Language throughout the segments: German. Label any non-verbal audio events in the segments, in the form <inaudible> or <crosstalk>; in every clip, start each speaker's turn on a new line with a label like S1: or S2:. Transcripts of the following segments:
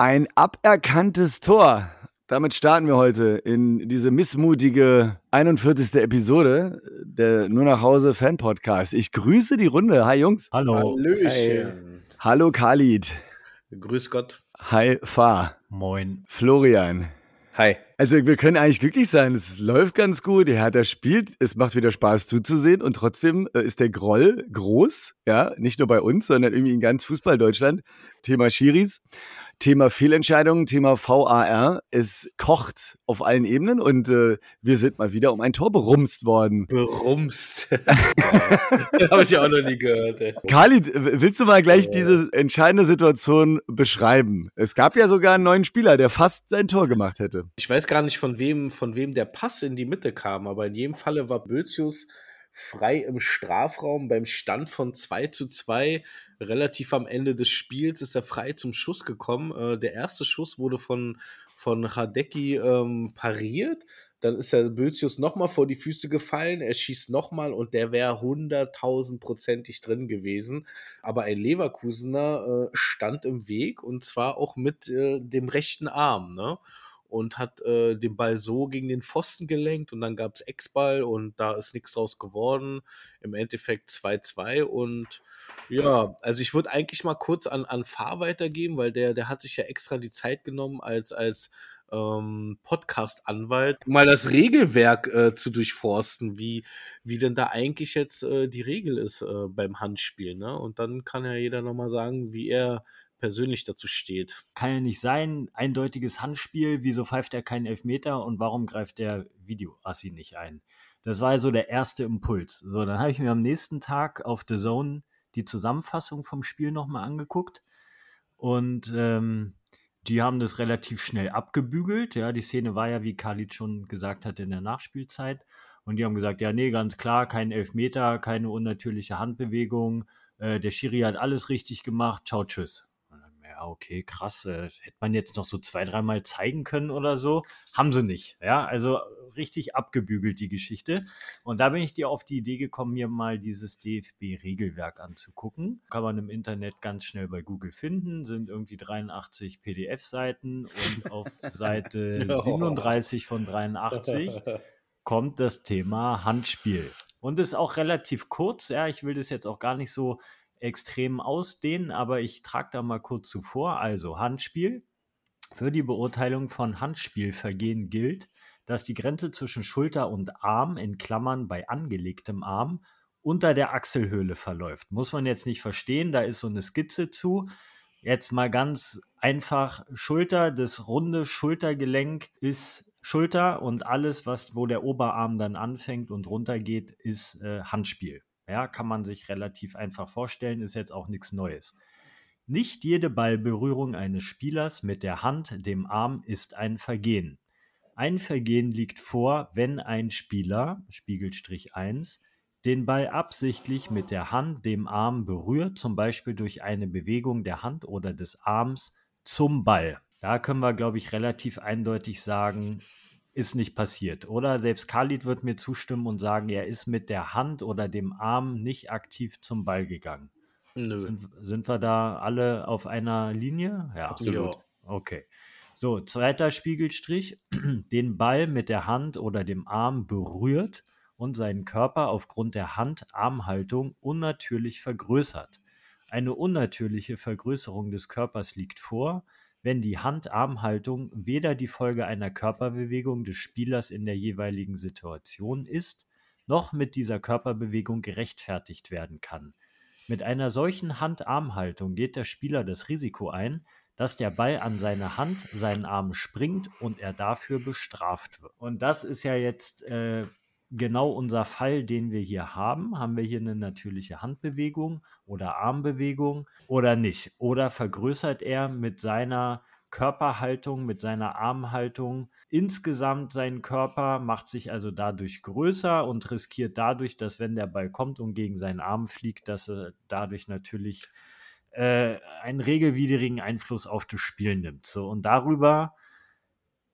S1: Ein aberkanntes Tor. Damit starten wir heute in diese missmutige 41. Episode der Nur nach Hause Fan Podcast. Ich grüße die Runde. Hi Jungs.
S2: Hallo.
S3: Hallöchen.
S1: Hallo Khalid.
S3: Grüß Gott.
S1: Hi Fa.
S2: Moin.
S1: Florian.
S3: Hi.
S1: Also wir können eigentlich glücklich sein. Es läuft ganz gut. Der Hertha spielt. Es macht wieder Spaß zuzusehen. Und trotzdem äh, ist der Groll groß. Ja, nicht nur bei uns, sondern irgendwie in ganz Fußball-Deutschland. Thema Schiris. Thema Fehlentscheidungen, Thema VAR. Es kocht auf allen Ebenen und äh, wir sind mal wieder um ein Tor berumst worden.
S3: Berumst. <laughs> Habe ich auch noch nie gehört. Ey.
S1: Khalid, willst du mal gleich diese entscheidende Situation beschreiben? Es gab ja sogar einen neuen Spieler, der fast sein Tor gemacht hätte.
S3: Ich weiß gar nicht, von wem, von wem der Pass in die Mitte kam, aber in jedem Falle war Bözius frei im Strafraum beim Stand von 2 zu 2. Relativ am Ende des Spiels ist er frei zum Schuss gekommen. Äh, der erste Schuss wurde von, von Hadecki ähm, pariert. Dann ist der Bözius nochmal vor die Füße gefallen. Er schießt nochmal und der wäre hunderttausendprozentig drin gewesen. Aber ein Leverkusener äh, stand im Weg und zwar auch mit äh, dem rechten Arm. Ne? Und hat äh, den Ball so gegen den Pfosten gelenkt und dann gab es Ex-Ball und da ist nichts draus geworden. Im Endeffekt 2-2 und ja, also ich würde eigentlich mal kurz an, an Fahr weitergeben, weil der, der hat sich ja extra die Zeit genommen als, als ähm, Podcast-Anwalt, mal das Regelwerk äh, zu durchforsten, wie, wie denn da eigentlich jetzt äh, die Regel ist äh, beim Handspiel. Ne? Und dann kann ja jeder nochmal sagen, wie er persönlich dazu steht.
S2: Kann ja nicht sein, eindeutiges Handspiel, wieso pfeift er keinen Elfmeter und warum greift der Videoassi nicht ein? Das war so der erste Impuls. So, dann habe ich mir am nächsten Tag auf The Zone die Zusammenfassung vom Spiel nochmal angeguckt und ähm, die haben das relativ schnell abgebügelt. Ja, die Szene war ja, wie Khalid schon gesagt hat, in der Nachspielzeit. Und die haben gesagt, ja, nee, ganz klar, kein Elfmeter, keine unnatürliche Handbewegung. Äh, der Schiri hat alles richtig gemacht. Ciao, tschüss ja, okay, krass, äh, das hätte man jetzt noch so zwei, dreimal zeigen können oder so. Haben sie nicht. Ja, also richtig abgebügelt die Geschichte. Und da bin ich dir auf die Idee gekommen, mir mal dieses DFB-Regelwerk anzugucken. Kann man im Internet ganz schnell bei Google finden, sind irgendwie 83 PDF-Seiten und auf <laughs> Seite 37 von 83 kommt das Thema Handspiel. Und ist auch relativ kurz, ja, ich will das jetzt auch gar nicht so extrem ausdehnen, aber ich trage da mal kurz zuvor. Also Handspiel. Für die Beurteilung von Handspielvergehen gilt, dass die Grenze zwischen Schulter und Arm in Klammern bei angelegtem Arm unter der Achselhöhle verläuft. Muss man jetzt nicht verstehen, da ist so eine Skizze zu. Jetzt mal ganz einfach Schulter, das runde Schultergelenk ist Schulter und alles, was wo der Oberarm dann anfängt und runtergeht, ist äh, Handspiel. Ja, kann man sich relativ einfach vorstellen, ist jetzt auch nichts Neues. Nicht jede Ballberührung eines Spielers mit der Hand, dem Arm, ist ein Vergehen. Ein Vergehen liegt vor, wenn ein Spieler, Spiegelstrich 1, den Ball absichtlich mit der Hand, dem Arm berührt, zum Beispiel durch eine Bewegung der Hand oder des Arms zum Ball. Da können wir, glaube ich, relativ eindeutig sagen, ist nicht passiert, oder? Selbst Khalid wird mir zustimmen und sagen, er ist mit der Hand oder dem Arm nicht aktiv zum Ball gegangen. Nö. Sind, sind wir da alle auf einer Linie?
S3: Ja, absolut. Ja.
S2: Okay. So, zweiter Spiegelstrich, <clears throat> den Ball mit der Hand oder dem Arm berührt und seinen Körper aufgrund der Hand-Armhaltung unnatürlich vergrößert. Eine unnatürliche Vergrößerung des Körpers liegt vor, wenn die Hand-Arm-Haltung weder die Folge einer Körperbewegung des Spielers in der jeweiligen Situation ist, noch mit dieser Körperbewegung gerechtfertigt werden kann. Mit einer solchen Hand-Arm-Haltung geht der Spieler das Risiko ein, dass der Ball an seine Hand, seinen Arm springt und er dafür bestraft wird. Und das ist ja jetzt äh, genau unser Fall, den wir hier haben. Haben wir hier eine natürliche Handbewegung oder Armbewegung oder nicht? Oder vergrößert er mit seiner Körperhaltung, mit seiner Armhaltung insgesamt seinen Körper, macht sich also dadurch größer und riskiert dadurch, dass wenn der Ball kommt und gegen seinen Arm fliegt, dass er dadurch natürlich äh, einen regelwidrigen Einfluss auf das Spiel nimmt. So, und darüber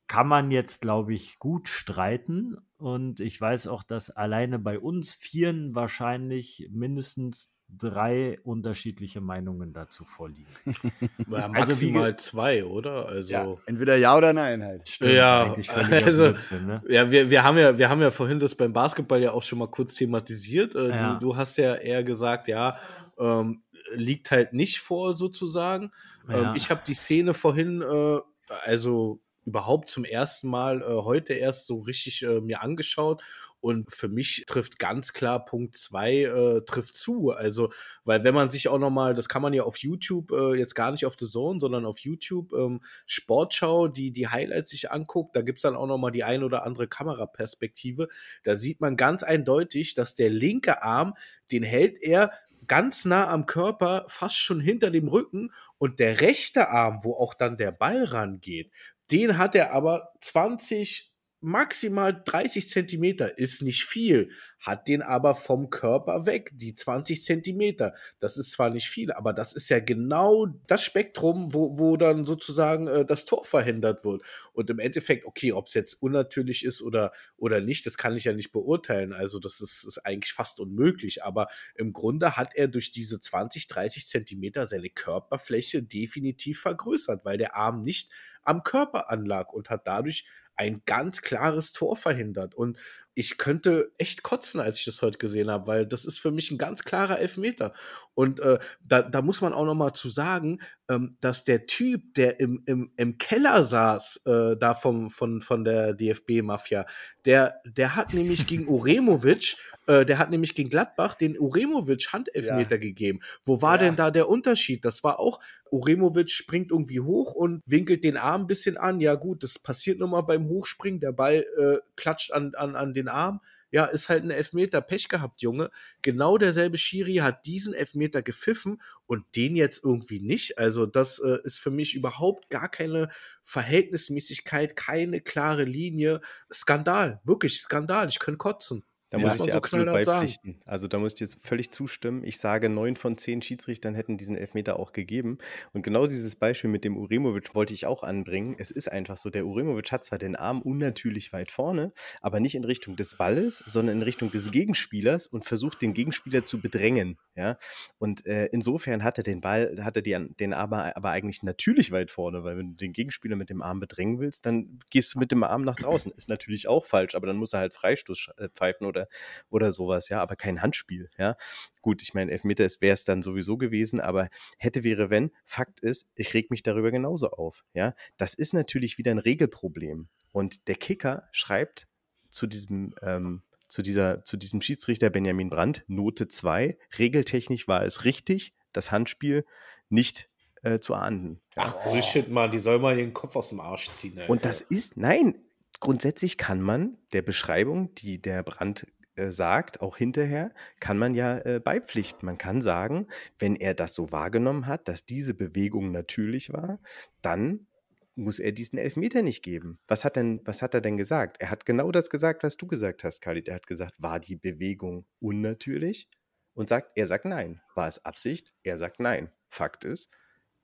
S2: kann man jetzt, glaube ich, gut streiten. Und ich weiß auch, dass alleine bei uns Vieren wahrscheinlich mindestens drei unterschiedliche Meinungen dazu vorliegen. <laughs>
S3: Ja, maximal also zwei, oder? Also
S1: ja, entweder ja oder nein halt.
S3: Stimmt, ja, <laughs> also, Blödsinn, ne? ja, wir, wir haben ja, wir haben ja vorhin das beim Basketball ja auch schon mal kurz thematisiert. Äh, ja. Du, du, hast ja eher gesagt, ja, ähm, liegt halt nicht vor sozusagen. Ähm, ich habe die Szene vorhin, äh, also überhaupt zum ersten Mal äh, heute erst so richtig äh, mir angeschaut und für mich trifft ganz klar Punkt 2 äh, trifft zu. Also, weil wenn man sich auch nochmal, das kann man ja auf YouTube, äh, jetzt gar nicht auf The Zone, sondern auf YouTube, ähm, Sportschau, die die Highlights sich anguckt, da gibt's dann auch nochmal die ein oder andere Kameraperspektive. Da sieht man ganz eindeutig, dass der linke Arm, den hält er ganz nah am Körper, fast schon hinter dem Rücken und der rechte Arm, wo auch dann der Ball rangeht, den hat er aber 20, maximal 30 Zentimeter, ist nicht viel, hat den aber vom Körper weg, die 20 Zentimeter. Das ist zwar nicht viel, aber das ist ja genau das Spektrum, wo, wo dann sozusagen äh, das Tor verhindert wird. Und im Endeffekt, okay, ob es jetzt unnatürlich ist oder, oder nicht, das kann ich ja nicht beurteilen. Also das ist, ist eigentlich fast unmöglich. Aber im Grunde hat er durch diese 20, 30 Zentimeter seine Körperfläche definitiv vergrößert, weil der Arm nicht am Körper anlag und hat dadurch ein ganz klares Tor verhindert. Und ich könnte echt kotzen, als ich das heute gesehen habe, weil das ist für mich ein ganz klarer Elfmeter. Und äh, da, da muss man auch noch mal zu sagen, ähm, dass der Typ, der im, im, im Keller saß, äh, da vom, von, von der DFB-Mafia, der, der hat nämlich gegen <laughs> Uremovic, äh, der hat nämlich gegen Gladbach den Uremovic Handelfmeter ja. gegeben. Wo war ja. denn da der Unterschied? Das war auch, Uremovic springt irgendwie hoch und winkelt den Arm ein bisschen an. Ja gut, das passiert nochmal beim Hochspringen. Der Ball äh, klatscht an, an, an den Arm ja, ist halt ein Elfmeter Pech gehabt, Junge. Genau derselbe Schiri hat diesen Elfmeter gepfiffen und den jetzt irgendwie nicht. Also, das äh, ist für mich überhaupt gar keine Verhältnismäßigkeit, keine klare Linie. Skandal, wirklich Skandal. Ich könnte kotzen.
S4: Da muss ich dir so absolut beipflichten. Sagen. Also da muss ich dir völlig zustimmen. Ich sage, neun von zehn Schiedsrichtern hätten diesen Elfmeter auch gegeben. Und genau dieses Beispiel mit dem Uremovic wollte ich auch anbringen. Es ist einfach so, der Uremovic hat zwar den Arm unnatürlich weit vorne, aber nicht in Richtung des Balles, sondern in Richtung des Gegenspielers und versucht den Gegenspieler zu bedrängen. Ja? Und äh, insofern hat er den Ball, hat er die, den Arm aber eigentlich natürlich weit vorne, weil wenn du den Gegenspieler mit dem Arm bedrängen willst, dann gehst du mit dem Arm nach draußen. Ist natürlich auch falsch, aber dann muss er halt Freistoß äh, pfeifen oder oder, sowas, ja, aber kein Handspiel, ja. Gut, ich meine, Elfmeter wäre es dann sowieso gewesen, aber hätte, wäre, wenn. Fakt ist, ich reg mich darüber genauso auf, ja. Das ist natürlich wieder ein Regelproblem. Und der Kicker schreibt zu diesem, ähm, zu, dieser, zu diesem Schiedsrichter Benjamin Brandt, Note 2, regeltechnisch war es richtig, das Handspiel nicht äh, zu ahnden.
S3: Ach, Bullshit, Mann, die soll mal den Kopf aus dem Arsch ziehen.
S4: Alter. Und das ist, nein, grundsätzlich kann man der Beschreibung, die der Brand äh, sagt, auch hinterher, kann man ja äh, beipflichten. Man kann sagen, wenn er das so wahrgenommen hat, dass diese Bewegung natürlich war, dann muss er diesen Elfmeter nicht geben. Was hat, denn, was hat er denn gesagt? Er hat genau das gesagt, was du gesagt hast, Khalid. Er hat gesagt, war die Bewegung unnatürlich? Und sagt, er sagt nein. War es Absicht? Er sagt nein. Fakt ist,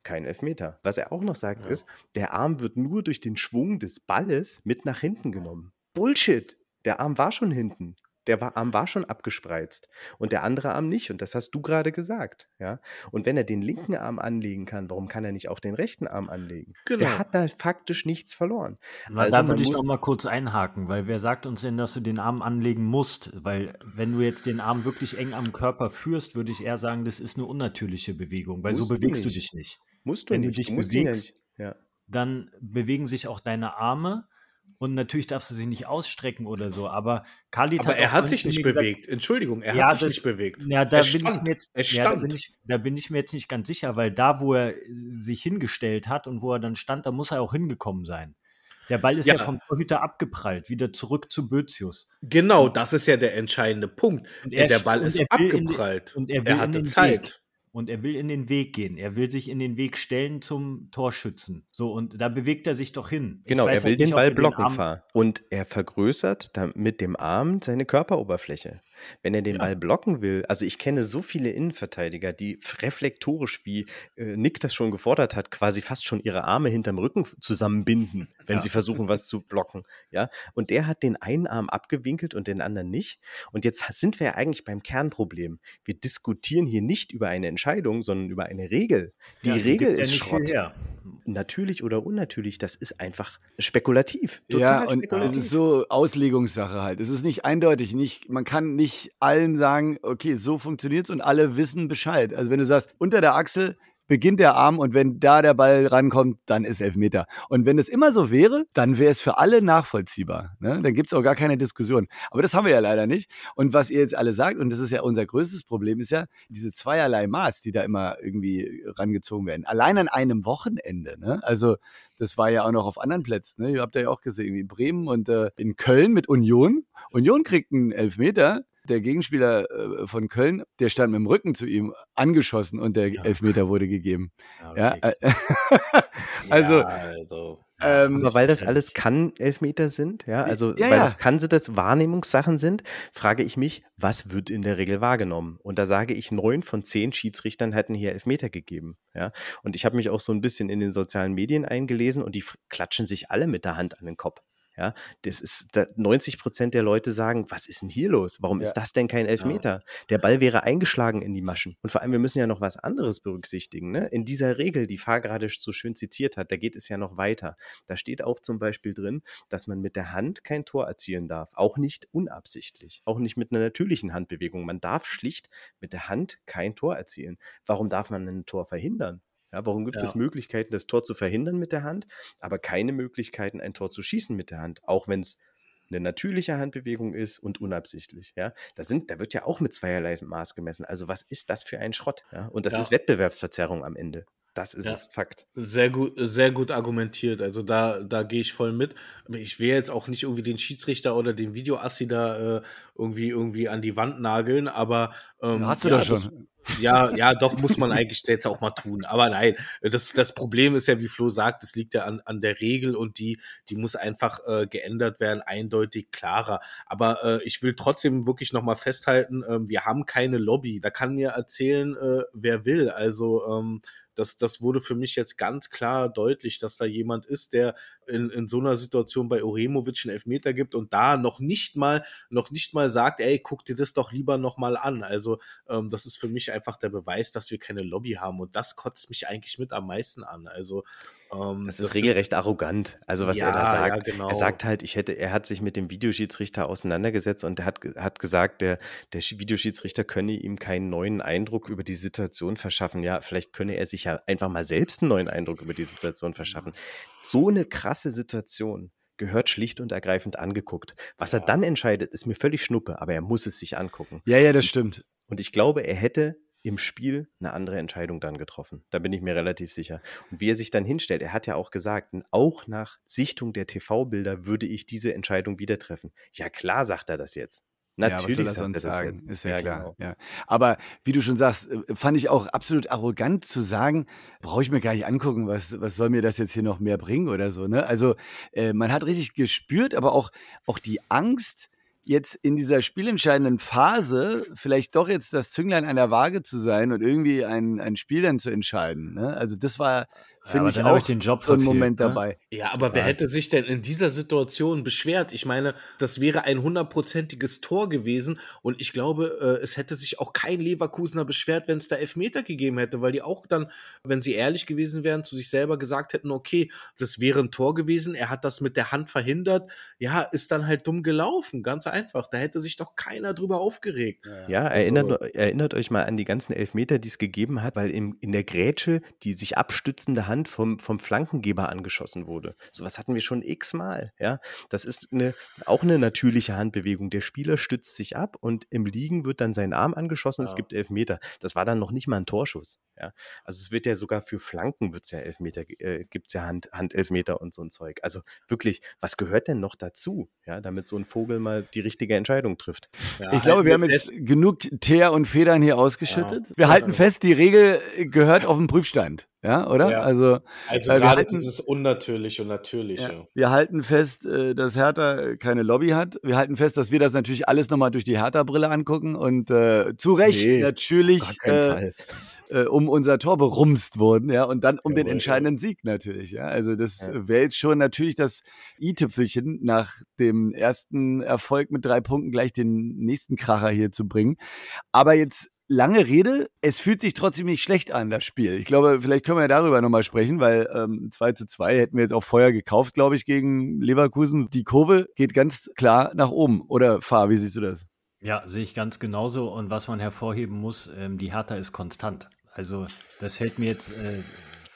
S4: kein Elfmeter. Was er auch noch sagt, ja. ist, der Arm wird nur durch den Schwung des Balles mit nach hinten genommen. Bullshit! Der Arm war schon hinten. Der Arm war schon abgespreizt und der andere Arm nicht. Und das hast du gerade gesagt. Ja? Und wenn er den linken Arm anlegen kann, warum kann er nicht auch den rechten Arm anlegen? Genau. Der hat da faktisch nichts verloren.
S2: Na, also da würde ich noch mal kurz einhaken, weil wer sagt uns denn, dass du den Arm anlegen musst? Weil wenn du jetzt den Arm wirklich eng am Körper führst, würde ich eher sagen, das ist eine unnatürliche Bewegung, weil so bewegst du, du dich nicht.
S4: Musst du
S2: Wenn
S4: nicht.
S2: du dich du bewegst, ja. dann bewegen sich auch deine Arme. Und natürlich darfst du sie nicht ausstrecken oder so, aber Khalid
S3: aber
S2: hat
S3: er hat sich nicht bewegt. Gesagt, Entschuldigung, er ja, hat sich das, nicht bewegt.
S2: Ja, da er bin stand. ich mir jetzt, er stand. Ja, da, bin ich, da bin ich mir jetzt nicht ganz sicher, weil da, wo er sich hingestellt hat und wo er dann stand, da muss er auch hingekommen sein. Der Ball ist ja, ja vom Torhüter abgeprallt, wieder zurück zu Bözius.
S3: Genau, das ist ja der entscheidende Punkt. Er, der Ball ist abgeprallt.
S2: Den, und er, er hatte Zeit. Weg. Und er will in den Weg gehen. Er will sich in den Weg stellen zum Torschützen. So, und da bewegt er sich doch hin.
S4: Genau, er will halt den Ball blocken fahren. Und er vergrößert mit dem Arm seine Körperoberfläche. Wenn er den ja. Ball blocken will, also ich kenne so viele Innenverteidiger, die reflektorisch, wie äh, Nick das schon gefordert hat, quasi fast schon ihre Arme hinterm Rücken zusammenbinden, wenn ja. sie versuchen, was zu blocken. Ja, und der hat den einen Arm abgewinkelt und den anderen nicht. Und jetzt sind wir ja eigentlich beim Kernproblem. Wir diskutieren hier nicht über eine Entscheidung, sondern über eine Regel. Die ja, Regel ist Schrott. Natürlich oder unnatürlich, das ist einfach spekulativ.
S1: Total ja, und spekulativ. es ist so Auslegungssache halt. Es ist nicht eindeutig. Nicht, man kann nicht nicht allen sagen, okay, so funktioniert es und alle wissen Bescheid. Also wenn du sagst, unter der Achsel beginnt der Arm und wenn da der Ball rankommt, dann ist Elfmeter. Und wenn es immer so wäre, dann wäre es für alle nachvollziehbar. Ne? Dann gibt es auch gar keine Diskussion. Aber das haben wir ja leider nicht. Und was ihr jetzt alle sagt, und das ist ja unser größtes Problem, ist ja diese zweierlei Maß, die da immer irgendwie rangezogen werden. Allein an einem Wochenende. Ne? Also das war ja auch noch auf anderen Plätzen. Ne? Ihr habt ja auch gesehen, in Bremen und äh, in Köln mit Union. Union kriegt einen Elfmeter der Gegenspieler äh, von Köln, der stand mit dem Rücken zu ihm angeschossen und der ja. Elfmeter wurde gegeben. Ja, ja, äh, <laughs> also, ja, also.
S4: Ähm, aber weil das alles kann Elfmeter sind, ja, also ja, weil ja. das kann das Wahrnehmungssachen sind, frage ich mich, was wird in der Regel wahrgenommen? Und da sage ich, neun von zehn Schiedsrichtern hätten hier Elfmeter gegeben, ja. Und ich habe mich auch so ein bisschen in den sozialen Medien eingelesen und die klatschen sich alle mit der Hand an den Kopf. Ja, das ist 90 Prozent der Leute sagen, was ist denn hier los? Warum ja. ist das denn kein Elfmeter? Ja. Der Ball wäre eingeschlagen in die Maschen. Und vor allem, wir müssen ja noch was anderes berücksichtigen. Ne? In dieser Regel, die Fahr gerade so schön zitiert hat, da geht es ja noch weiter. Da steht auch zum Beispiel drin, dass man mit der Hand kein Tor erzielen darf. Auch nicht unabsichtlich. Auch nicht mit einer natürlichen Handbewegung. Man darf schlicht mit der Hand kein Tor erzielen. Warum darf man ein Tor verhindern? Ja, warum gibt ja. es Möglichkeiten, das Tor zu verhindern mit der Hand, aber keine Möglichkeiten, ein Tor zu schießen mit der Hand, auch wenn es eine natürliche Handbewegung ist und unabsichtlich. Ja, da sind, da wird ja auch mit zweierlei Maß gemessen. Also was ist das für ein Schrott? Ja, und das ja. ist Wettbewerbsverzerrung am Ende. Das ist ja, es, Fakt.
S3: Sehr gut, sehr gut argumentiert. Also da, da gehe ich voll mit. Ich will jetzt auch nicht irgendwie den Schiedsrichter oder den Videoassi da äh, irgendwie, irgendwie an die Wand nageln, aber
S1: ähm, hast du ja, da schon. Das,
S3: ja, ja, doch, muss man eigentlich jetzt auch mal tun. Aber nein, das, das Problem ist ja, wie Flo sagt, es liegt ja an, an der Regel und die, die muss einfach äh, geändert werden, eindeutig klarer. Aber äh, ich will trotzdem wirklich nochmal festhalten, äh, wir haben keine Lobby. Da kann mir erzählen, äh, wer will. Also ähm, das, das wurde für mich jetzt ganz klar deutlich, dass da jemand ist, der in, in so einer Situation bei Oremovic einen Elfmeter gibt und da noch nicht mal, noch nicht mal sagt, ey, guck dir das doch lieber nochmal an. Also ähm, das ist für mich einfach der Beweis, dass wir keine Lobby haben und das kotzt mich eigentlich mit am meisten an. Also
S4: ähm, das ist das regelrecht arrogant. Also was ja, er da sagt. Ja, genau. Er sagt halt, ich hätte, er hat sich mit dem Videoschiedsrichter auseinandergesetzt und er hat, hat gesagt, der, der Videoschiedsrichter könne ihm keinen neuen Eindruck über die Situation verschaffen. Ja, vielleicht könne er sich ja einfach mal selbst einen neuen Eindruck über die Situation verschaffen. So eine krasse Situation gehört schlicht und ergreifend angeguckt. Was er dann entscheidet, ist mir völlig schnuppe, aber er muss es sich angucken.
S1: Ja, ja, das stimmt.
S4: Und ich glaube, er hätte im Spiel eine andere Entscheidung dann getroffen. Da bin ich mir relativ sicher. Und wie er sich dann hinstellt, er hat ja auch gesagt, auch nach Sichtung der TV-Bilder würde ich diese Entscheidung wieder treffen. Ja, klar sagt er das jetzt. Natürlich ja, sagt er das sagen?
S1: Jetzt. Ist ja, ja klar. Genau. Ja. Aber wie du schon sagst, äh, fand ich auch absolut arrogant zu sagen, brauche ich mir gar nicht angucken, was, was soll mir das jetzt hier noch mehr bringen oder so. Ne? Also äh, man hat richtig gespürt, aber auch, auch die Angst, jetzt in dieser spielentscheidenden Phase vielleicht doch jetzt das Zünglein an der Waage zu sein und irgendwie ein, ein Spiel dann zu entscheiden. Ne? Also das war Finde ja, ich auch ich den Job so einen Moment ne? dabei.
S3: Ja, aber wer hätte sich denn in dieser Situation beschwert? Ich meine, das wäre ein hundertprozentiges Tor gewesen und ich glaube, äh, es hätte sich auch kein Leverkusener beschwert, wenn es da Elfmeter gegeben hätte, weil die auch dann, wenn sie ehrlich gewesen wären, zu sich selber gesagt hätten, okay, das wäre ein Tor gewesen, er hat das mit der Hand verhindert, ja, ist dann halt dumm gelaufen, ganz einfach. Da hätte sich doch keiner drüber aufgeregt.
S4: Ja, also, erinnert, erinnert euch mal an die ganzen Elfmeter, die es gegeben hat, weil in, in der Grätsche die sich abstützende Hand vom, vom Flankengeber angeschossen wurde. Sowas hatten wir schon x-mal. Ja? Das ist eine, auch eine natürliche Handbewegung. Der Spieler stützt sich ab und im Liegen wird dann sein Arm angeschossen und ja. es gibt Elfmeter. Das war dann noch nicht mal ein Torschuss. Ja? Also es wird ja sogar für Flanken wird's ja Elfmeter, äh, gibt es ja Hand, Handelfmeter und so ein Zeug. Also wirklich, was gehört denn noch dazu, ja, damit so ein Vogel mal die richtige Entscheidung trifft?
S1: Ja, ich glaube, wir haben jetzt genug Teer und Federn hier ausgeschüttet. Wir halten fest, die Regel gehört auf den Prüfstand. Ja, oder?
S3: Ja.
S1: Also,
S3: also äh, gerade halten, dieses Unnatürliche und Natürliche. Ja.
S1: Wir halten fest, äh, dass Hertha keine Lobby hat. Wir halten fest, dass wir das natürlich alles nochmal durch die Hertha-Brille angucken und äh, zu Recht nee, natürlich äh, äh, um unser Tor berumst wurden, ja, und dann um Jawohl, den entscheidenden ja. Sieg natürlich, ja. Also das wäre jetzt schon natürlich das i-Tüpfelchen nach dem ersten Erfolg mit drei Punkten gleich den nächsten Kracher hier zu bringen. Aber jetzt lange Rede, es fühlt sich trotzdem nicht schlecht an, das Spiel. Ich glaube, vielleicht können wir ja darüber nochmal sprechen, weil ähm, 2 zu 2 hätten wir jetzt auch vorher gekauft, glaube ich, gegen Leverkusen. Die Kurve geht ganz klar nach oben. Oder Fahr, wie siehst du das?
S2: Ja, sehe ich ganz genauso. Und was man hervorheben muss, ähm, die Hertha ist konstant. Also das fällt mir jetzt äh,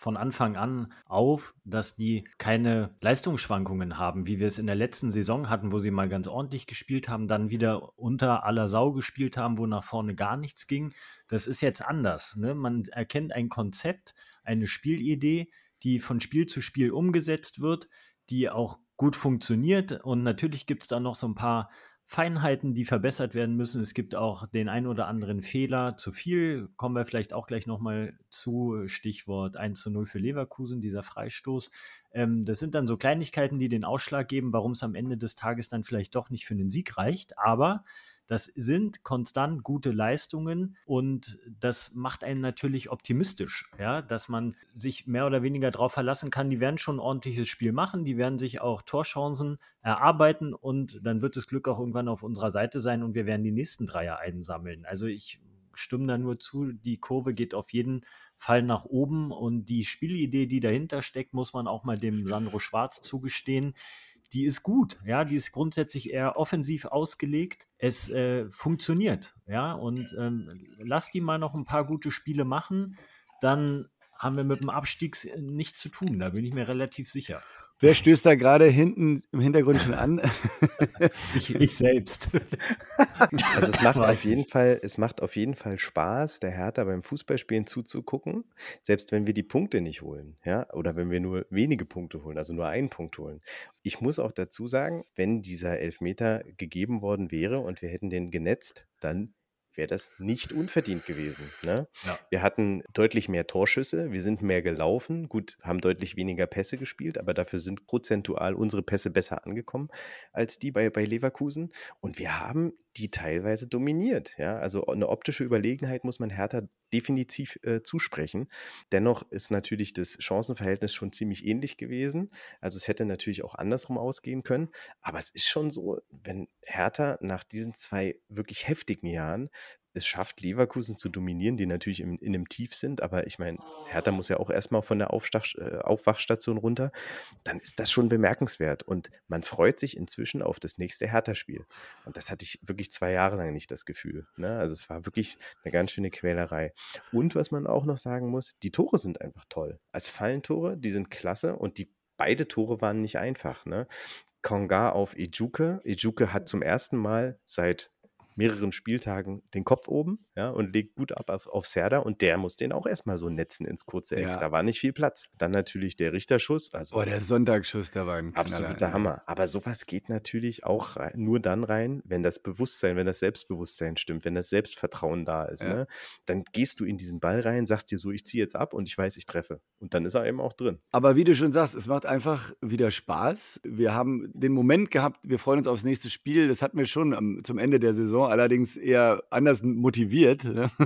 S2: von Anfang an auf, dass die keine Leistungsschwankungen haben, wie wir es in der letzten Saison hatten, wo sie mal ganz ordentlich gespielt haben, dann wieder unter aller Sau gespielt haben, wo nach vorne gar nichts ging. Das ist jetzt anders. Ne? Man erkennt ein Konzept, eine Spielidee, die von Spiel zu Spiel umgesetzt wird, die auch gut funktioniert. Und natürlich gibt es da noch so ein paar Feinheiten, die verbessert werden müssen. Es gibt auch den ein oder anderen Fehler zu viel. Kommen wir vielleicht auch gleich nochmal zu. Stichwort 1 zu 0 für Leverkusen, dieser Freistoß. Ähm, das sind dann so Kleinigkeiten, die den Ausschlag geben, warum es am Ende des Tages dann vielleicht doch nicht für einen Sieg reicht. Aber das sind konstant gute Leistungen und das macht einen natürlich optimistisch, ja, dass man sich mehr oder weniger darauf verlassen kann, die werden schon ein ordentliches Spiel machen, die werden sich auch Torchancen erarbeiten und dann wird das Glück auch irgendwann auf unserer Seite sein und wir werden die nächsten Dreier einsammeln. Also ich stimme da nur zu, die Kurve geht auf jeden Fall nach oben und die Spielidee, die dahinter steckt, muss man auch mal dem Sandro Schwarz zugestehen die ist gut, ja, die ist grundsätzlich eher offensiv ausgelegt. Es äh, funktioniert, ja, und ähm, lass die mal noch ein paar gute Spiele machen, dann haben wir mit dem Abstieg nichts zu tun, da bin ich mir relativ sicher.
S1: Wer stößt da gerade hinten im Hintergrund schon an? <laughs>
S2: ich, ich selbst. <laughs>
S4: Also es macht auf jeden Fall, es macht auf jeden Fall Spaß, der Hertha beim Fußballspielen zuzugucken, selbst wenn wir die Punkte nicht holen, ja, oder wenn wir nur wenige Punkte holen, also nur einen Punkt holen. Ich muss auch dazu sagen, wenn dieser Elfmeter gegeben worden wäre und wir hätten den genetzt, dann wäre das nicht unverdient gewesen. Ne? Ja. Wir hatten deutlich mehr Torschüsse, wir sind mehr gelaufen, gut, haben deutlich weniger Pässe gespielt, aber dafür sind prozentual unsere Pässe besser angekommen als die bei, bei Leverkusen. Und wir haben die teilweise dominiert. Ja? Also eine optische Überlegenheit muss man Hertha definitiv äh, zusprechen. Dennoch ist natürlich das Chancenverhältnis schon ziemlich ähnlich gewesen. Also es hätte natürlich auch andersrum ausgehen können. Aber es ist schon so, wenn Hertha nach diesen zwei wirklich heftigen Jahren es schafft, Leverkusen zu dominieren, die natürlich in, in einem Tief sind, aber ich meine, Hertha muss ja auch erstmal von der Aufstach, äh, Aufwachstation runter, dann ist das schon bemerkenswert. Und man freut sich inzwischen auf das nächste Hertha-Spiel. Und das hatte ich wirklich zwei Jahre lang nicht das Gefühl. Ne? Also es war wirklich eine ganz schöne Quälerei. Und was man auch noch sagen muss, die Tore sind einfach toll. Als Fallentore, die sind klasse und die beide Tore waren nicht einfach. Ne? Konga auf Ejuke. Ejuke hat zum ersten Mal seit mehreren Spieltagen den Kopf oben ja, und legt gut ab auf, auf Serda und der muss den auch erstmal so netzen ins kurze Eck. Ja. Da war nicht viel Platz. Dann natürlich der Richterschuss. Also
S1: oh, der Sonntagsschuss, der war
S4: ein Absoluter Hammer. Aber sowas geht natürlich auch rein, nur dann rein, wenn das Bewusstsein, wenn das Selbstbewusstsein stimmt, wenn das Selbstvertrauen da ist. Ja. Ne? Dann gehst du in diesen Ball rein, sagst dir so, ich ziehe jetzt ab und ich weiß, ich treffe. Und dann ist er eben auch drin.
S1: Aber wie du schon sagst, es macht einfach wieder Spaß. Wir haben den Moment gehabt, wir freuen uns aufs nächste Spiel. Das hatten wir schon am, zum Ende der Saison allerdings eher anders motiviert. Ne? <laughs>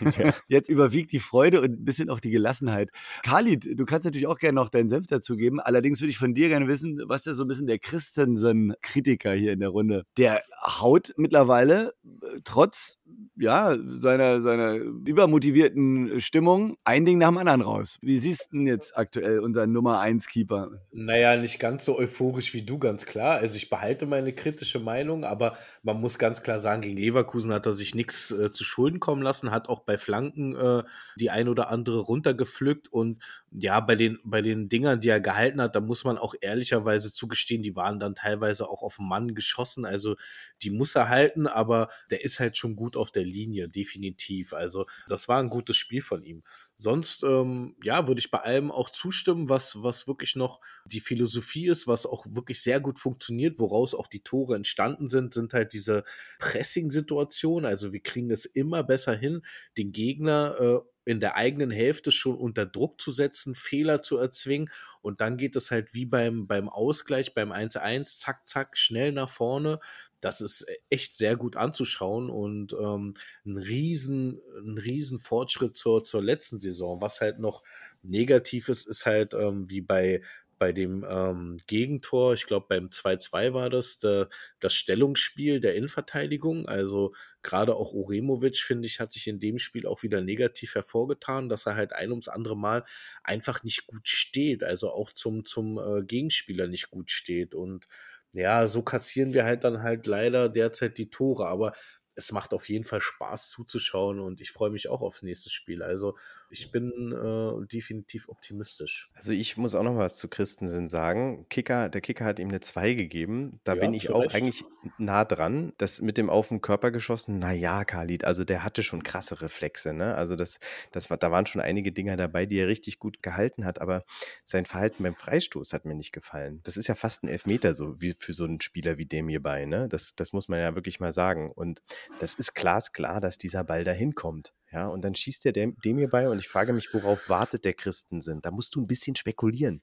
S1: <laughs> Jetzt überwiegt die Freude und ein bisschen auch die Gelassenheit. Khalid, du kannst natürlich auch gerne noch deinen Senf dazugeben. Allerdings würde ich von dir gerne wissen, was ist so ein bisschen der Christensen-Kritiker hier in der Runde? Der haut mittlerweile äh, trotz ja, seiner, seiner übermotivierten Stimmung ein Ding nach dem anderen raus. Wie siehst du denn jetzt aktuell unseren Nummer 1 Keeper?
S3: Naja, nicht ganz so euphorisch wie du, ganz klar. Also ich behalte meine kritische Meinung, aber man muss ganz klar sagen, gegen Leverkusen hat er sich nichts äh, zu Schulden kommen lassen, hat auch bei Flanken äh, die ein oder andere runtergepflückt und ja, bei den, bei den Dingern, die er gehalten hat, da muss man auch ehrlicherweise zugestehen, die waren dann teilweise auch auf den Mann geschossen. Also die muss er halten, aber der ist halt schon gut auf der Linie, definitiv. Also das war ein gutes Spiel von ihm. Sonst, ähm, ja, würde ich bei allem auch zustimmen, was, was wirklich noch die Philosophie ist, was auch wirklich sehr gut funktioniert, woraus auch die Tore entstanden sind, sind halt diese Pressing-Situationen. Also wir kriegen es immer besser hin, den Gegner äh, in der eigenen Hälfte schon unter Druck zu setzen, Fehler zu erzwingen und dann geht es halt wie beim, beim Ausgleich, beim 1-1, zack, zack, schnell nach vorne. Das ist e, echt sehr gut anzuschauen und ähm, ein, riesen, ein riesen Fortschritt zur, zur letzten Saison. Was halt noch negativ ist, ist halt ähm, wie bei bei dem ähm, Gegentor, ich glaube beim 2-2 war das, der, das Stellungsspiel der Innenverteidigung. Also gerade auch Uremovic, finde ich, hat sich in dem Spiel auch wieder negativ hervorgetan, dass er halt ein ums andere Mal einfach nicht gut steht, also auch zum, zum äh, Gegenspieler nicht gut steht. Und ja, so kassieren wir halt dann halt leider derzeit die Tore. Aber es macht auf jeden Fall Spaß zuzuschauen und ich freue mich auch aufs nächste Spiel. Also ich bin äh, definitiv optimistisch.
S4: Also ich muss auch noch was zu Christensen sagen. Kicker, der Kicker hat ihm eine 2 gegeben. Da ja, bin ich auch Recht. eigentlich nah dran. Das mit dem auf den Körper geschossen, naja, Khalid, also der hatte schon krasse Reflexe. Ne? Also das, das war, da waren schon einige Dinger dabei, die er richtig gut gehalten hat, aber sein Verhalten beim Freistoß hat mir nicht gefallen. Das ist ja fast ein Elfmeter so wie für so einen Spieler wie dem hierbei. Ne? Das, das muss man ja wirklich mal sagen. Und das ist glasklar, dass dieser Ball dahin kommt. Ja, und dann schießt er dem, dem hierbei und ich frage mich, worauf wartet der Christensen? Da musst du ein bisschen spekulieren.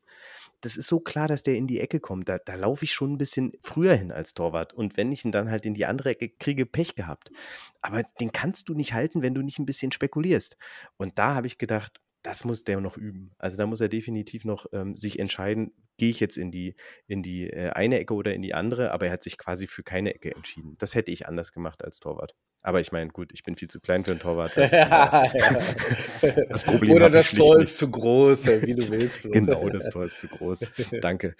S4: Das ist so klar, dass der in die Ecke kommt. Da, da laufe ich schon ein bisschen früher hin als Torwart. Und wenn ich ihn dann halt in die andere Ecke kriege, Pech gehabt. Aber den kannst du nicht halten, wenn du nicht ein bisschen spekulierst. Und da habe ich gedacht, das muss der noch üben. Also da muss er definitiv noch ähm, sich entscheiden, gehe ich jetzt in die, in die äh, eine Ecke oder in die andere, aber er hat sich quasi für keine Ecke entschieden. Das hätte ich anders gemacht als Torwart. Aber ich meine, gut, ich bin viel zu klein für einen Torwart. Also <laughs> <laughs>
S3: das Problem Oder das Tor ist zu groß, wie du willst,
S4: Flo. Genau, das Tor ist zu groß. <laughs> Danke.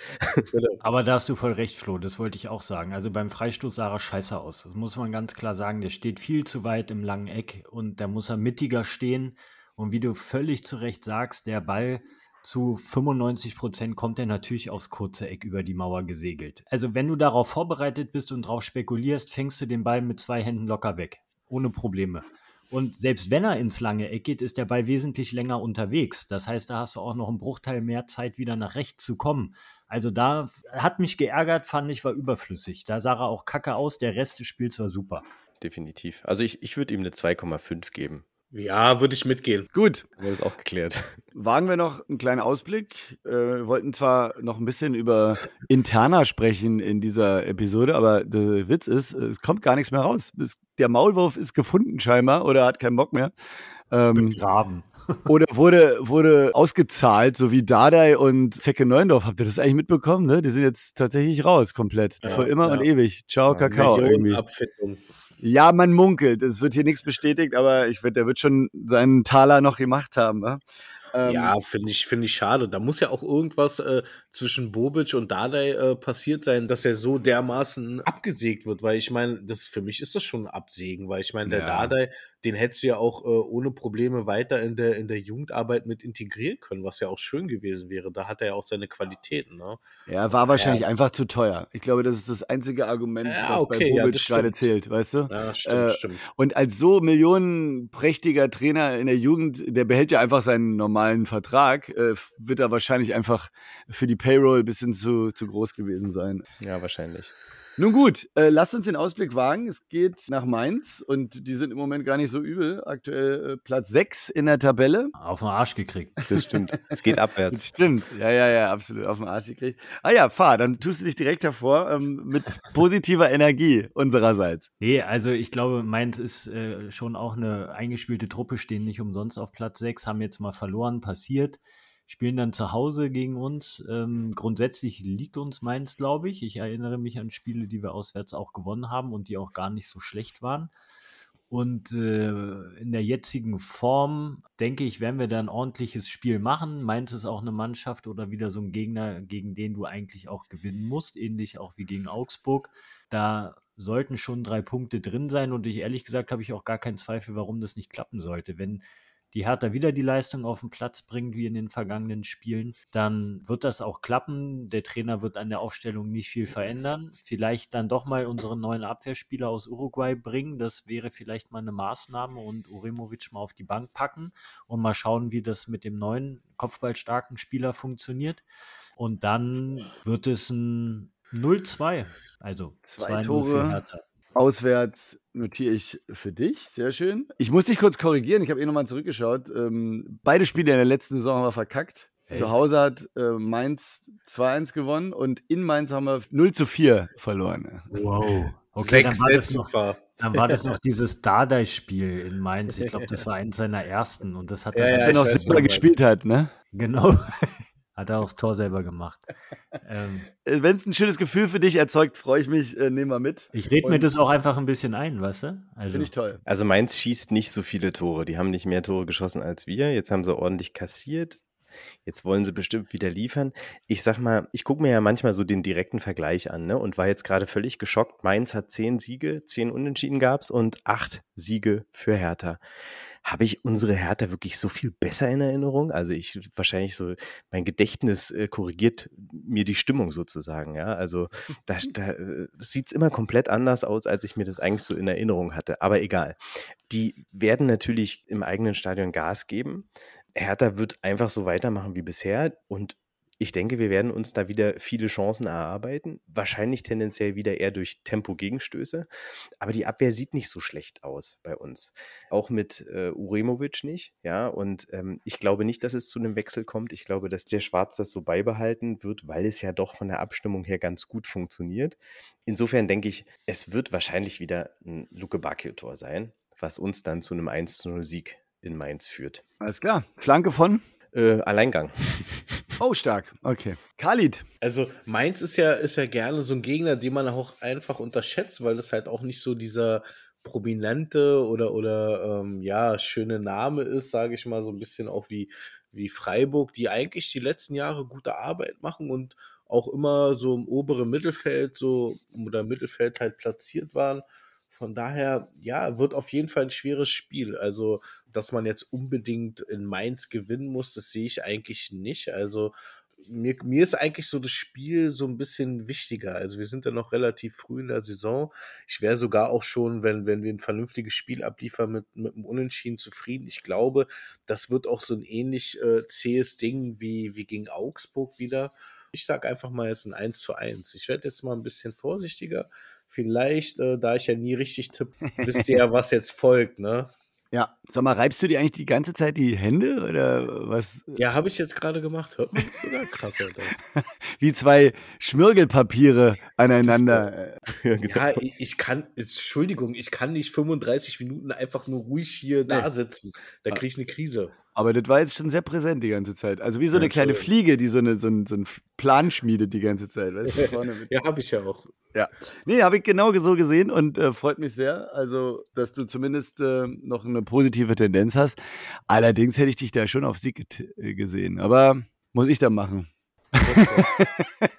S2: Aber da hast du voll recht, Flo, das wollte ich auch sagen. Also beim Freistoß sah er scheiße aus. Das muss man ganz klar sagen. Der steht viel zu weit im langen Eck und da muss er mittiger stehen. Und wie du völlig zu Recht sagst, der Ball zu 95 Prozent kommt er natürlich aufs kurze Eck über die Mauer gesegelt. Also wenn du darauf vorbereitet bist und darauf spekulierst, fängst du den Ball mit zwei Händen locker weg. Ohne Probleme. Und selbst wenn er ins lange Eck geht, ist der Ball wesentlich länger unterwegs. Das heißt, da hast du auch noch einen Bruchteil mehr Zeit, wieder nach rechts zu kommen. Also da hat mich geärgert, fand ich, war überflüssig. Da sah er auch kacke aus, der Rest des Spiels war super.
S4: Definitiv. Also ich, ich würde ihm eine 2,5 geben.
S3: Ja, würde ich mitgehen.
S1: Gut.
S4: Haben wir das auch geklärt.
S1: Wagen wir noch einen kleinen Ausblick. Äh, wir wollten zwar noch ein bisschen über Interna sprechen in dieser Episode, aber der Witz ist, es kommt gar nichts mehr raus. Der Maulwurf ist gefunden scheinbar oder hat keinen Bock mehr.
S2: Ähm, Begraben. <laughs>
S1: Oder wurde, wurde ausgezahlt, so wie Dardai und Zecke Neuendorf. Habt ihr das eigentlich mitbekommen? Ne? Die sind jetzt tatsächlich raus, komplett. Ja, Für immer ja. und ewig. Ciao, ja, Kakao. Irgendwie. Abfindung. Ja, man munkelt. Es wird hier nichts bestätigt, aber ich werde, der wird schon seinen Taler noch gemacht haben. Wa?
S3: Ähm, ja, finde ich, finde ich schade. Da muss ja auch irgendwas äh, zwischen Bobic und Dardai äh, passiert sein, dass er so dermaßen abgesägt wird, weil ich meine, das für mich ist das schon ein Absägen, weil ich meine, der ja. Dardai, den hättest du ja auch äh, ohne Probleme weiter in der, in der Jugendarbeit mit integrieren können, was ja auch schön gewesen wäre. Da hat er ja auch seine Qualitäten. Ne?
S1: Ja, war wahrscheinlich ja. einfach zu teuer. Ich glaube, das ist das einzige Argument, ja, was okay, bei Bobic gerade zählt, weißt du?
S3: Ja, stimmt, äh, stimmt.
S1: Und als so millionenprächtiger Trainer in der Jugend, der behält ja einfach seinen normalen Vertrag, äh, wird er wahrscheinlich einfach für die Payroll ein bisschen zu, zu groß gewesen sein.
S4: Ja, wahrscheinlich.
S1: Nun gut, äh, lasst uns den Ausblick wagen. Es geht nach Mainz und die sind im Moment gar nicht so übel. Aktuell äh, Platz 6 in der Tabelle.
S2: Auf den Arsch gekriegt.
S4: Das stimmt. es geht abwärts.
S1: Das stimmt. Ja, ja, ja, absolut. Auf den Arsch gekriegt. Ah ja, fahr, dann tust du dich direkt hervor ähm, mit <laughs> positiver Energie unsererseits.
S2: Nee, also ich glaube, Mainz ist äh, schon auch eine eingespielte Truppe, stehen nicht umsonst auf Platz 6, haben jetzt mal verloren, passiert spielen dann zu Hause gegen uns. Ähm, grundsätzlich liegt uns Mainz, glaube ich. Ich erinnere mich an Spiele, die wir auswärts auch gewonnen haben und die auch gar nicht so schlecht waren. Und äh, in der jetzigen Form, denke ich, werden wir da ein ordentliches Spiel machen. Mainz ist auch eine Mannschaft oder wieder so ein Gegner, gegen den du eigentlich auch gewinnen musst, ähnlich auch wie gegen Augsburg. Da sollten schon drei Punkte drin sein und ich ehrlich gesagt habe ich auch gar keinen Zweifel, warum das nicht klappen sollte. Wenn die Hertha wieder die Leistung auf den Platz bringt, wie in den vergangenen Spielen, dann wird das auch klappen. Der Trainer wird an der Aufstellung nicht viel verändern. Vielleicht dann doch mal unseren neuen Abwehrspieler aus Uruguay bringen. Das wäre vielleicht mal eine Maßnahme und Uremovic mal auf die Bank packen und mal schauen, wie das mit dem neuen kopfballstarken Spieler funktioniert. Und dann wird es ein 0-2. Also
S1: zwei Tore für Hertha. Auswärts notiere ich für dich. Sehr schön. Ich muss dich kurz korrigieren. Ich habe eh nochmal zurückgeschaut. Ähm, beide Spiele in der letzten Saison haben wir verkackt. Echt? Zu Hause hat äh, Mainz 2-1 gewonnen und in Mainz haben wir 0 zu 4 verloren.
S2: Wow. Okay, Sechs dann war, das noch, dann war das noch dieses Dardai-Spiel in Mainz. Ich glaube, das war eins seiner ersten und das hat
S1: er ja, ja, noch selber gespielt hat, ne?
S2: Genau. Hat er auch das Tor selber gemacht.
S1: ähm, äh, Wenn es ein schönes Gefühl für dich erzeugt, freue ich mich, äh, nehmen wir mit.
S2: Ich rede mir das auch einfach ein bisschen ein, weißt du?
S1: Also. Finde ich toll.
S4: Also Mainz schießt nicht so viele Tore. Die haben nicht mehr Tore geschossen als wir. Jetzt haben sie ordentlich kassiert. Jetzt wollen sie bestimmt wieder liefern. Ich sag mal, ich gucke mir ja manchmal so den direkten Vergleich an ne? und war jetzt gerade völlig geschockt. Mainz hat zehn Siege, zehn Unentschieden gab es und acht Siege für Hertha. Habe ich unsere Hertha wirklich so viel besser in Erinnerung? Also ich wahrscheinlich so, mein Gedächtnis äh, korrigiert mir die Stimmung sozusagen. Ja, also da, <laughs> da äh, sieht es immer komplett anders aus, als ich mir das eigentlich so in Erinnerung hatte. Aber egal. Die werden natürlich im eigenen Stadion Gas geben. Hertha wird einfach so weitermachen wie bisher und ich denke, wir werden uns da wieder viele Chancen erarbeiten. Wahrscheinlich tendenziell wieder eher durch Tempo-Gegenstöße. Aber die Abwehr sieht nicht so schlecht aus bei uns. Auch mit äh, Uremovic nicht. Ja, und ähm, ich glaube nicht, dass es zu einem Wechsel kommt. Ich glaube, dass der Schwarz das so beibehalten wird, weil es ja doch von der Abstimmung her ganz gut funktioniert. Insofern denke ich, es wird wahrscheinlich wieder ein Luke Bacchio-Tor sein, was uns dann zu einem 1-0-Sieg in Mainz führt.
S1: Alles klar. Flanke von?
S4: Äh, Alleingang.
S1: Oh, stark. Okay. Khalid.
S3: Also Mainz ist ja, ist ja gerne so ein Gegner, den man auch einfach unterschätzt, weil das halt auch nicht so dieser prominente oder, oder ähm, ja, schöne Name ist, sage ich mal, so ein bisschen auch wie, wie Freiburg, die eigentlich die letzten Jahre gute Arbeit machen und auch immer so im oberen Mittelfeld so oder Mittelfeld halt platziert waren. Von daher, ja, wird auf jeden Fall ein schweres Spiel. Also, dass man jetzt unbedingt in Mainz gewinnen muss, das sehe ich eigentlich nicht. Also, mir, mir ist eigentlich so das Spiel so ein bisschen wichtiger. Also, wir sind ja noch relativ früh in der Saison. Ich wäre sogar auch schon, wenn, wenn wir ein vernünftiges Spiel abliefern, mit, mit einem Unentschieden zufrieden. Ich glaube, das wird auch so ein ähnlich äh, zähes Ding wie, wie gegen Augsburg wieder. Ich sage einfach mal, ist ein 1 zu 1. Ich werde jetzt mal ein bisschen vorsichtiger vielleicht, äh, da ich ja nie richtig tippe, wisst ihr ja, was jetzt folgt, ne?
S1: Ja, sag mal, reibst du dir eigentlich die ganze Zeit die Hände oder was?
S3: Ja, habe ich jetzt gerade gemacht. Hört man das sogar krass, Alter. <laughs>
S1: Wie zwei Schmirgelpapiere aneinander. <laughs> <laughs>
S3: ja, genau. ja, ich kann, Entschuldigung, ich kann nicht 35 Minuten einfach nur ruhig hier da sitzen. Da kriege ich eine Krise.
S1: Aber das war jetzt schon sehr präsent die ganze Zeit. Also wie so eine ja, kleine Fliege, die so, eine, so, ein, so einen Plan schmiedet die ganze Zeit. Weißt
S3: du, ja, habe ich ja auch.
S1: Ja. Nee, habe ich genau so gesehen und äh, freut mich sehr. Also, dass du zumindest äh, noch eine positive Tendenz hast. Allerdings hätte ich dich da schon auf Sieg äh, gesehen. Aber muss ich da machen.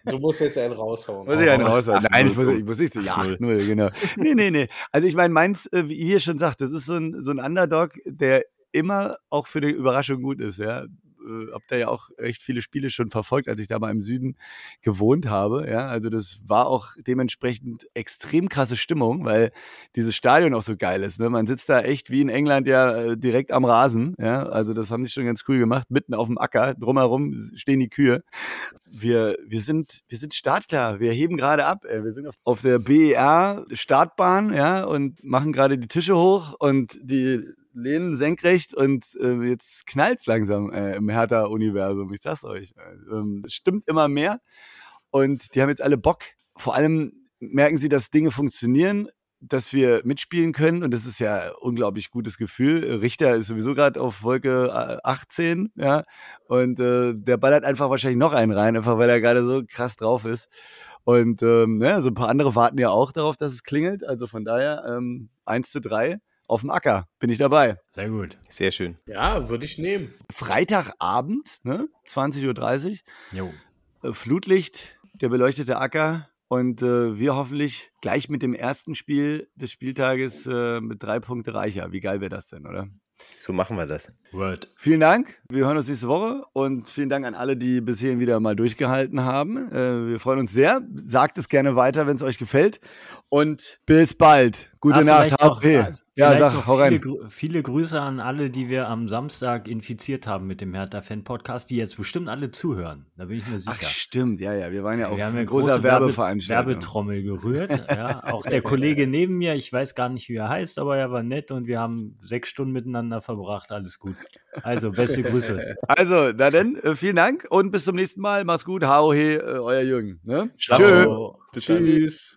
S3: Du musst jetzt einen raushauen.
S1: Muss ich einen raushauen? Nein, ich muss, ich muss nicht. Ja, 8-0, genau. Nee, nee, nee. Also ich meine, Mainz, äh, wie ihr schon sagt, das ist so ein, so ein Underdog, der immer auch für eine Überraschung gut ist. Ja, äh, habe da ja auch echt viele Spiele schon verfolgt, als ich da mal im Süden gewohnt habe. Ja, also das war auch dementsprechend extrem krasse Stimmung, weil dieses Stadion auch so geil ist. Ne? Man sitzt da echt wie in England ja äh, direkt am Rasen. Ja, also das haben die schon ganz cool gemacht. Mitten auf dem Acker, drumherum stehen die Kühe. Wir, wir sind, wir sind startklar. Wir heben gerade ab. Wir sind auf, auf der BER Startbahn, ja, und machen gerade die Tische hoch und die lehnen senkrecht und äh, jetzt knallt's langsam äh, im Hertha-Universum. Ich sag's euch. Ähm, es stimmt immer mehr und die haben jetzt alle Bock. Vor allem merken sie, dass Dinge funktionieren, dass wir mitspielen können und das ist ja unglaublich gutes Gefühl. Richter ist sowieso gerade auf Wolke 18, äh, ja, und äh, der ballert einfach wahrscheinlich noch einen rein, einfach weil er gerade so krass drauf ist. Und ähm, ja, so ein paar andere warten ja auch darauf, dass es klingelt. Also von daher ähm, 1 zu 3 auf dem Acker. Bin ich dabei.
S2: Sehr gut.
S4: Sehr schön.
S3: Ja, würde ich nehmen.
S1: Freitagabend, ne? 20.30
S2: Jo.
S1: Uhr. Äh, Flutlicht, der beleuchtete Acker. Und äh, wir hoffentlich gleich mit dem ersten Spiel des Spieltages äh, mit drei Punkte reicher. Wie geil wäre das denn, oder?
S4: So machen wir das.
S2: Word.
S1: Vielen Dank. Wir hören uns nächste Woche und vielen Dank an alle, die bis hierhin wieder mal durchgehalten haben. Äh, wir freuen uns sehr. Sagt es gerne weiter, wenn es euch gefällt. Und bis bald. Gute
S2: Ah,
S1: Nacht.
S2: noch-
S1: HP.
S2: ah,
S1: Ja, sag,
S2: noch
S1: hau
S2: viele,
S1: rein.
S2: Grü- viele Grüße an alle, die wir am Samstag infiziert haben mit dem Hertha-Fan-Podcast, die jetzt bestimmt alle zuhören. Da bin ich mir sicher.
S1: Ach, stimmt. Ja, ja. Wir waren ja auf
S2: wir haben ja
S1: eine
S2: große
S1: großer
S2: Werbe
S1: Werbeveranstaltung.
S2: Werbetrommel gerührt. Ja. Auch der <laughs> Kollege neben mir, ich weiß gar nicht, wie er heißt, aber er war nett und wir haben sechs Stunden miteinander verbracht. Alles gut. Also, beste Grüße. <laughs>
S1: Also, na dann, äh, vielen Dank und bis zum nächsten Mal. Macht's gut. Hau, he, äh, euer Jürgen. Ne?
S3: Ciao.
S1: Tschö.
S3: Bis dann. Tschüss.